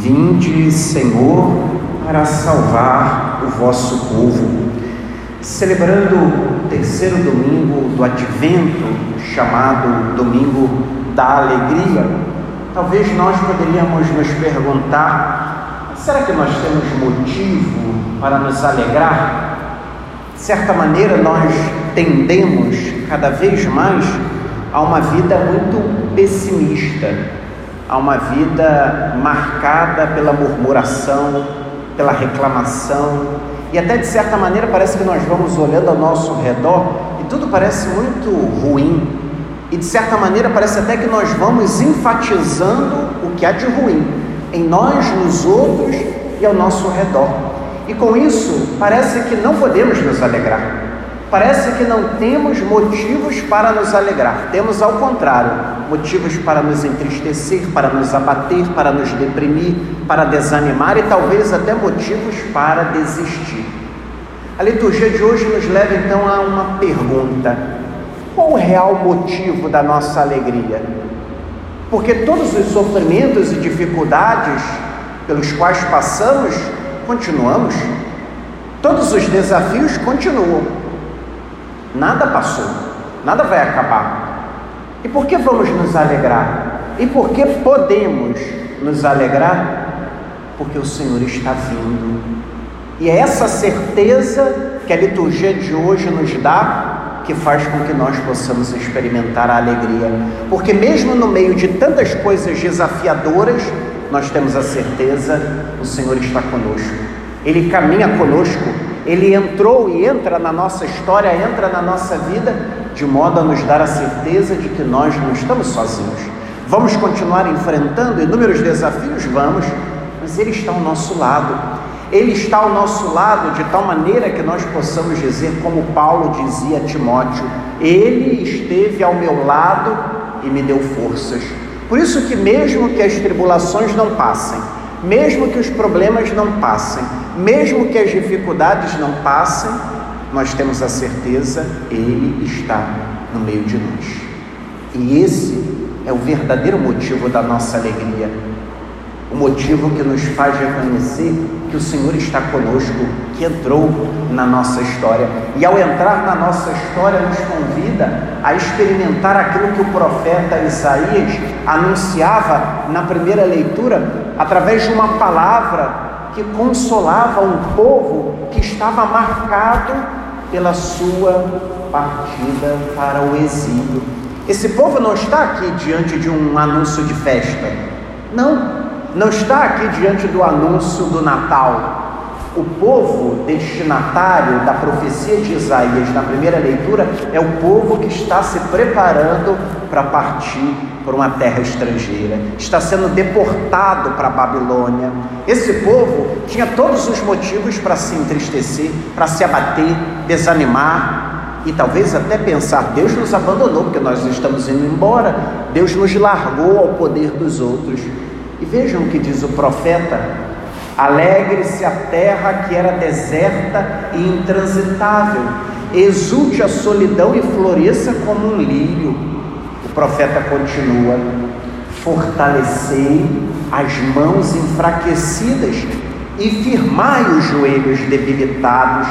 Vinde, Senhor, para salvar o vosso povo. Celebrando o terceiro domingo do advento, chamado Domingo da Alegria, talvez nós poderíamos nos perguntar: será que nós temos motivo para nos alegrar? De certa maneira, nós tendemos cada vez mais a uma vida muito pessimista a uma vida marcada pela murmuração, pela reclamação, e até de certa maneira parece que nós vamos olhando ao nosso redor e tudo parece muito ruim. E de certa maneira parece até que nós vamos enfatizando o que há de ruim em nós, nos outros e ao nosso redor. E com isso, parece que não podemos nos alegrar. Parece que não temos motivos para nos alegrar, temos ao contrário, motivos para nos entristecer, para nos abater, para nos deprimir, para desanimar e talvez até motivos para desistir. A liturgia de hoje nos leva então a uma pergunta: qual o real motivo da nossa alegria? Porque todos os sofrimentos e dificuldades pelos quais passamos, continuamos. Todos os desafios continuam. Nada passou, nada vai acabar. E por que vamos nos alegrar? E por que podemos nos alegrar? Porque o Senhor está vindo. E é essa certeza que a liturgia de hoje nos dá que faz com que nós possamos experimentar a alegria. Porque mesmo no meio de tantas coisas desafiadoras, nós temos a certeza o Senhor está conosco. Ele caminha conosco ele entrou e entra na nossa história, entra na nossa vida, de modo a nos dar a certeza de que nós não estamos sozinhos. Vamos continuar enfrentando inúmeros desafios? Vamos, mas Ele está ao nosso lado. Ele está ao nosso lado de tal maneira que nós possamos dizer, como Paulo dizia a Timóteo: Ele esteve ao meu lado e me deu forças. Por isso que mesmo que as tribulações não passem, mesmo que os problemas não passem, mesmo que as dificuldades não passem, nós temos a certeza, Ele está no meio de nós. E esse é o verdadeiro motivo da nossa alegria, o motivo que nos faz reconhecer que o Senhor está conosco, que entrou na nossa história. E ao entrar na nossa história, nos convida a experimentar aquilo que o profeta Isaías anunciava na primeira leitura, através de uma palavra que consolava um povo que estava marcado pela sua partida para o exílio. Esse povo não está aqui diante de um anúncio de festa. Não, não está aqui diante do anúncio do Natal. O povo destinatário da profecia de Isaías na primeira leitura é o povo que está se preparando para partir por uma terra estrangeira, está sendo deportado para a Babilônia. Esse povo tinha todos os motivos para se entristecer, para se abater, desanimar e talvez até pensar: Deus nos abandonou porque nós estamos indo embora, Deus nos largou ao poder dos outros. E vejam o que diz o profeta: Alegre-se a terra que era deserta e intransitável, exulte a solidão e floresça como um lírio profeta continua: fortalecei as mãos enfraquecidas e firmai os joelhos debilitados.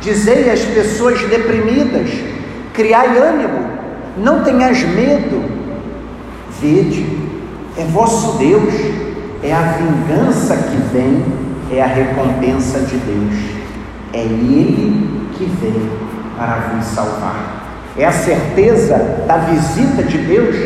Dizei às pessoas deprimidas: criai ânimo, não tenhas medo. Vede, é vosso Deus, é a vingança que vem, é a recompensa de Deus. É Ele que vem para vos salvar é a certeza da visita de Deus,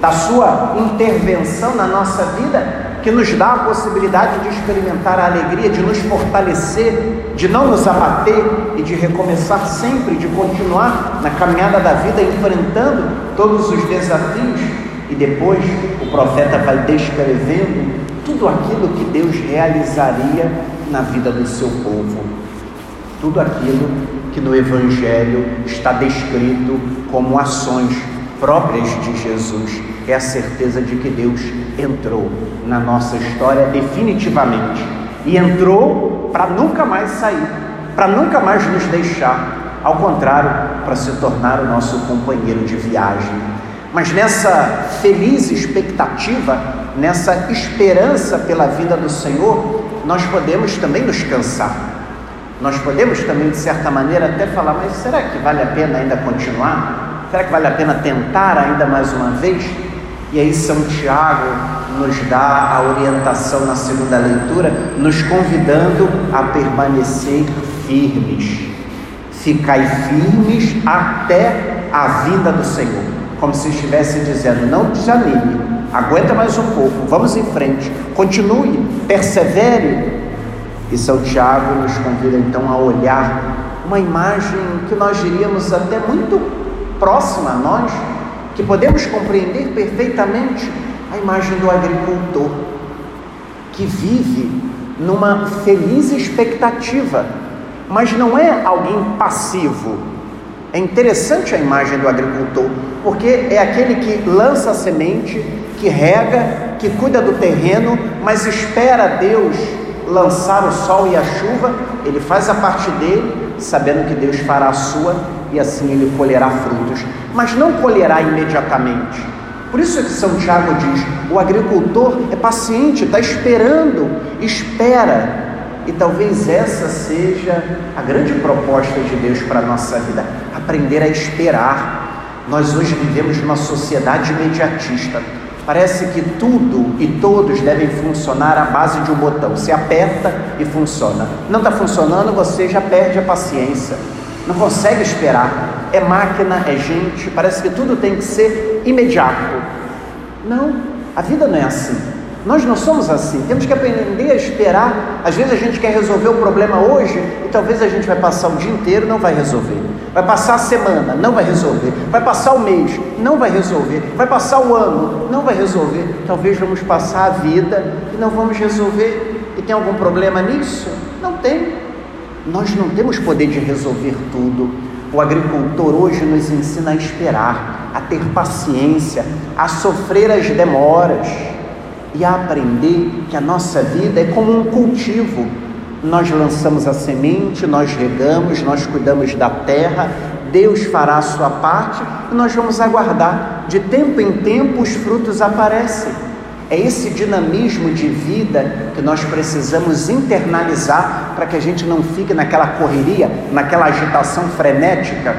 da sua intervenção na nossa vida, que nos dá a possibilidade de experimentar a alegria, de nos fortalecer, de não nos abater e de recomeçar sempre, de continuar na caminhada da vida enfrentando todos os desafios. E depois o profeta vai descrevendo tudo aquilo que Deus realizaria na vida do seu povo. Tudo aquilo que no Evangelho está descrito como ações próprias de Jesus. É a certeza de que Deus entrou na nossa história definitivamente e entrou para nunca mais sair, para nunca mais nos deixar, ao contrário, para se tornar o nosso companheiro de viagem. Mas nessa feliz expectativa, nessa esperança pela vida do Senhor, nós podemos também nos cansar. Nós podemos também, de certa maneira, até falar: mas será que vale a pena ainda continuar? Será que vale a pena tentar ainda mais uma vez? E aí, São Tiago nos dá a orientação na segunda leitura, nos convidando a permanecer firmes. Ficai firmes até a vinda do Senhor. Como se estivesse dizendo: não desanime, aguenta mais um pouco, vamos em frente, continue, persevere. E São Tiago nos convida então a olhar uma imagem que nós diríamos até muito próxima a nós, que podemos compreender perfeitamente a imagem do agricultor que vive numa feliz expectativa, mas não é alguém passivo. É interessante a imagem do agricultor, porque é aquele que lança a semente, que rega, que cuida do terreno, mas espera Deus lançar o sol e a chuva, ele faz a parte dele, sabendo que Deus fará a sua e assim ele colherá frutos, mas não colherá imediatamente. Por isso é que São Tiago diz: o agricultor é paciente, está esperando, espera. E talvez essa seja a grande proposta de Deus para a nossa vida: aprender a esperar. Nós hoje vivemos numa sociedade imediatista. Parece que tudo e todos devem funcionar à base de um botão. Você aperta e funciona. Não está funcionando, você já perde a paciência não consegue esperar. É máquina, é gente, parece que tudo tem que ser imediato. Não, a vida não é assim. Nós não somos assim, temos que aprender a esperar. Às vezes a gente quer resolver o problema hoje e talvez a gente vai passar o dia inteiro não vai resolver. Vai passar a semana, não vai resolver. Vai passar o mês, não vai resolver. Vai passar o ano, não vai resolver. Talvez vamos passar a vida e não vamos resolver. E tem algum problema nisso? Não tem. Nós não temos poder de resolver tudo. O agricultor hoje nos ensina a esperar, a ter paciência, a sofrer as demoras e a aprender que a nossa vida é como um cultivo. Nós lançamos a semente, nós regamos, nós cuidamos da terra, Deus fará a sua parte e nós vamos aguardar. De tempo em tempo os frutos aparecem. É esse dinamismo de vida que nós precisamos internalizar para que a gente não fique naquela correria, naquela agitação frenética,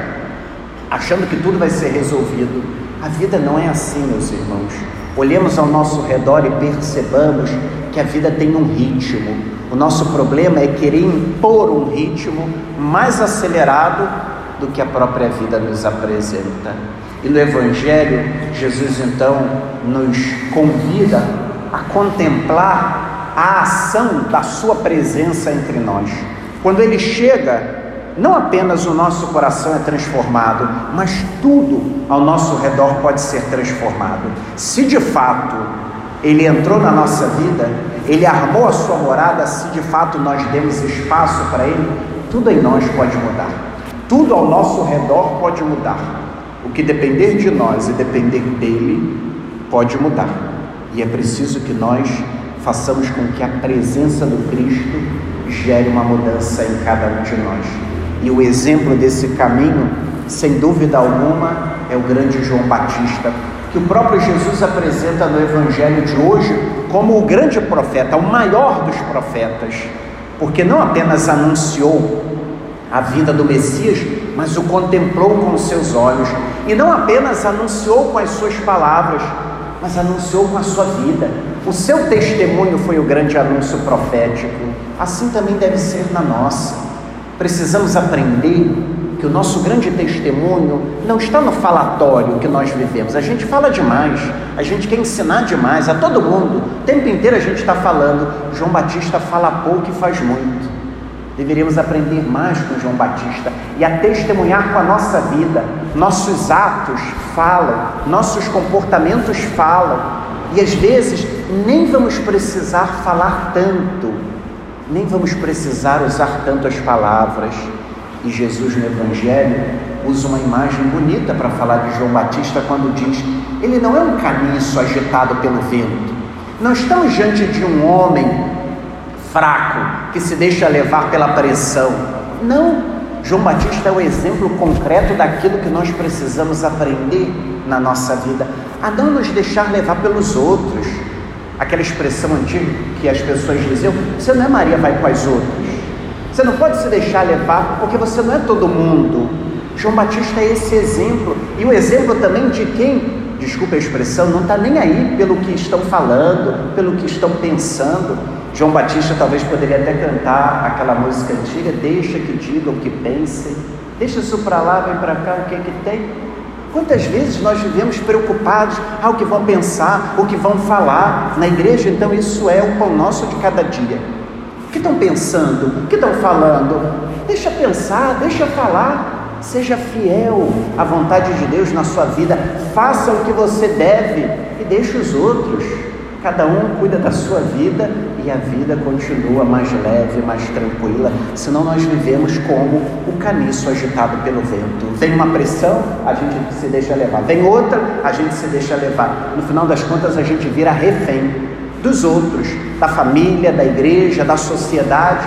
achando que tudo vai ser resolvido. A vida não é assim, meus irmãos. Olhemos ao nosso redor e percebamos que a vida tem um ritmo. O nosso problema é querer impor um ritmo mais acelerado do que a própria vida nos apresenta. E no Evangelho, Jesus então nos convida a contemplar a ação da Sua presença entre nós. Quando Ele chega, não apenas o nosso coração é transformado, mas tudo ao nosso redor pode ser transformado. Se de fato Ele entrou na nossa vida, Ele armou a Sua morada, se de fato nós demos espaço para Ele, tudo em nós pode mudar. Tudo ao nosso redor pode mudar. O que depender de nós e depender dele pode mudar. E é preciso que nós façamos com que a presença do Cristo gere uma mudança em cada um de nós. E o exemplo desse caminho, sem dúvida alguma, é o grande João Batista, que o próprio Jesus apresenta no Evangelho de hoje como o grande profeta, o maior dos profetas, porque não apenas anunciou a vinda do Messias, mas o contemplou com os seus olhos e não apenas anunciou com as suas palavras, mas anunciou com a sua vida. O seu testemunho foi o grande anúncio profético. Assim também deve ser na nossa. Precisamos aprender que o nosso grande testemunho não está no falatório que nós vivemos. A gente fala demais, a gente quer ensinar demais a todo mundo. O tempo inteiro a gente está falando. João Batista fala pouco e faz muito. Deveríamos aprender mais com João Batista e a testemunhar com a nossa vida. Nossos atos falam, nossos comportamentos falam, e às vezes nem vamos precisar falar tanto, nem vamos precisar usar tanto as palavras. E Jesus no Evangelho usa uma imagem bonita para falar de João Batista quando diz: ele não é um caniço agitado pelo vento. Não estamos diante de um homem fraco, que se deixa levar pela pressão. Não, João Batista é o exemplo concreto daquilo que nós precisamos aprender na nossa vida, a não nos deixar levar pelos outros. Aquela expressão antiga que as pessoas diziam: você não é Maria, vai com as outras. Você não pode se deixar levar, porque você não é todo mundo. João Batista é esse exemplo, e o exemplo também de quem, desculpa a expressão, não está nem aí pelo que estão falando, pelo que estão pensando. João Batista talvez poderia até cantar aquela música antiga: Deixa que diga o que pense, deixa isso para lá, vem para cá, o que é que tem? Quantas vezes nós vivemos preocupados, ah, o que vão pensar, o que vão falar na igreja? Então, isso é o pão nosso de cada dia. Que estão pensando? O que estão falando? Deixa pensar, deixa falar. Seja fiel à vontade de Deus na sua vida. Faça o que você deve e deixe os outros. Cada um cuida da sua vida e a vida continua mais leve, mais tranquila. Senão nós vivemos como o caniço agitado pelo vento. Vem uma pressão, a gente se deixa levar. Vem outra, a gente se deixa levar. No final das contas, a gente vira refém dos outros, da família, da igreja, da sociedade.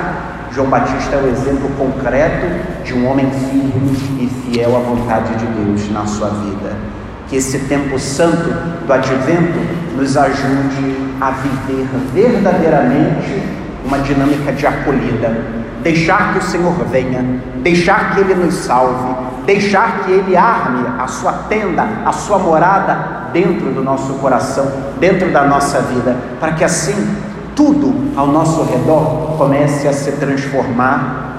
João Batista é o exemplo concreto de um homem firme e fiel à vontade de Deus na sua vida. Que esse tempo santo do advento nos ajude a viver verdadeiramente uma dinâmica de acolhida, deixar que o Senhor venha, deixar que Ele nos salve, deixar que Ele arme a sua tenda, a sua morada dentro do nosso coração, dentro da nossa vida, para que assim tudo ao nosso redor comece a se transformar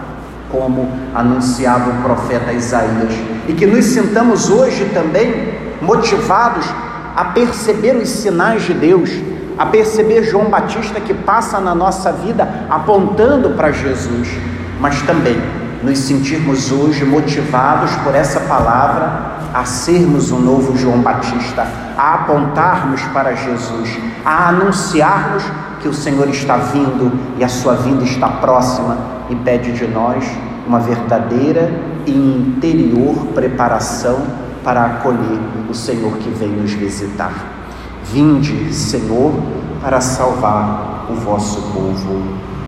como anunciava o profeta Isaías, e que nos sintamos hoje também motivados a perceber os sinais de Deus, a perceber João Batista que passa na nossa vida apontando para Jesus, mas também nos sentirmos hoje motivados por essa palavra a sermos um novo João Batista, a apontarmos para Jesus, a anunciarmos que o Senhor está vindo e a sua vinda está próxima e pede de nós uma verdadeira e interior preparação para acolher o Senhor que vem nos visitar. Vinde, Senhor, para salvar o vosso povo.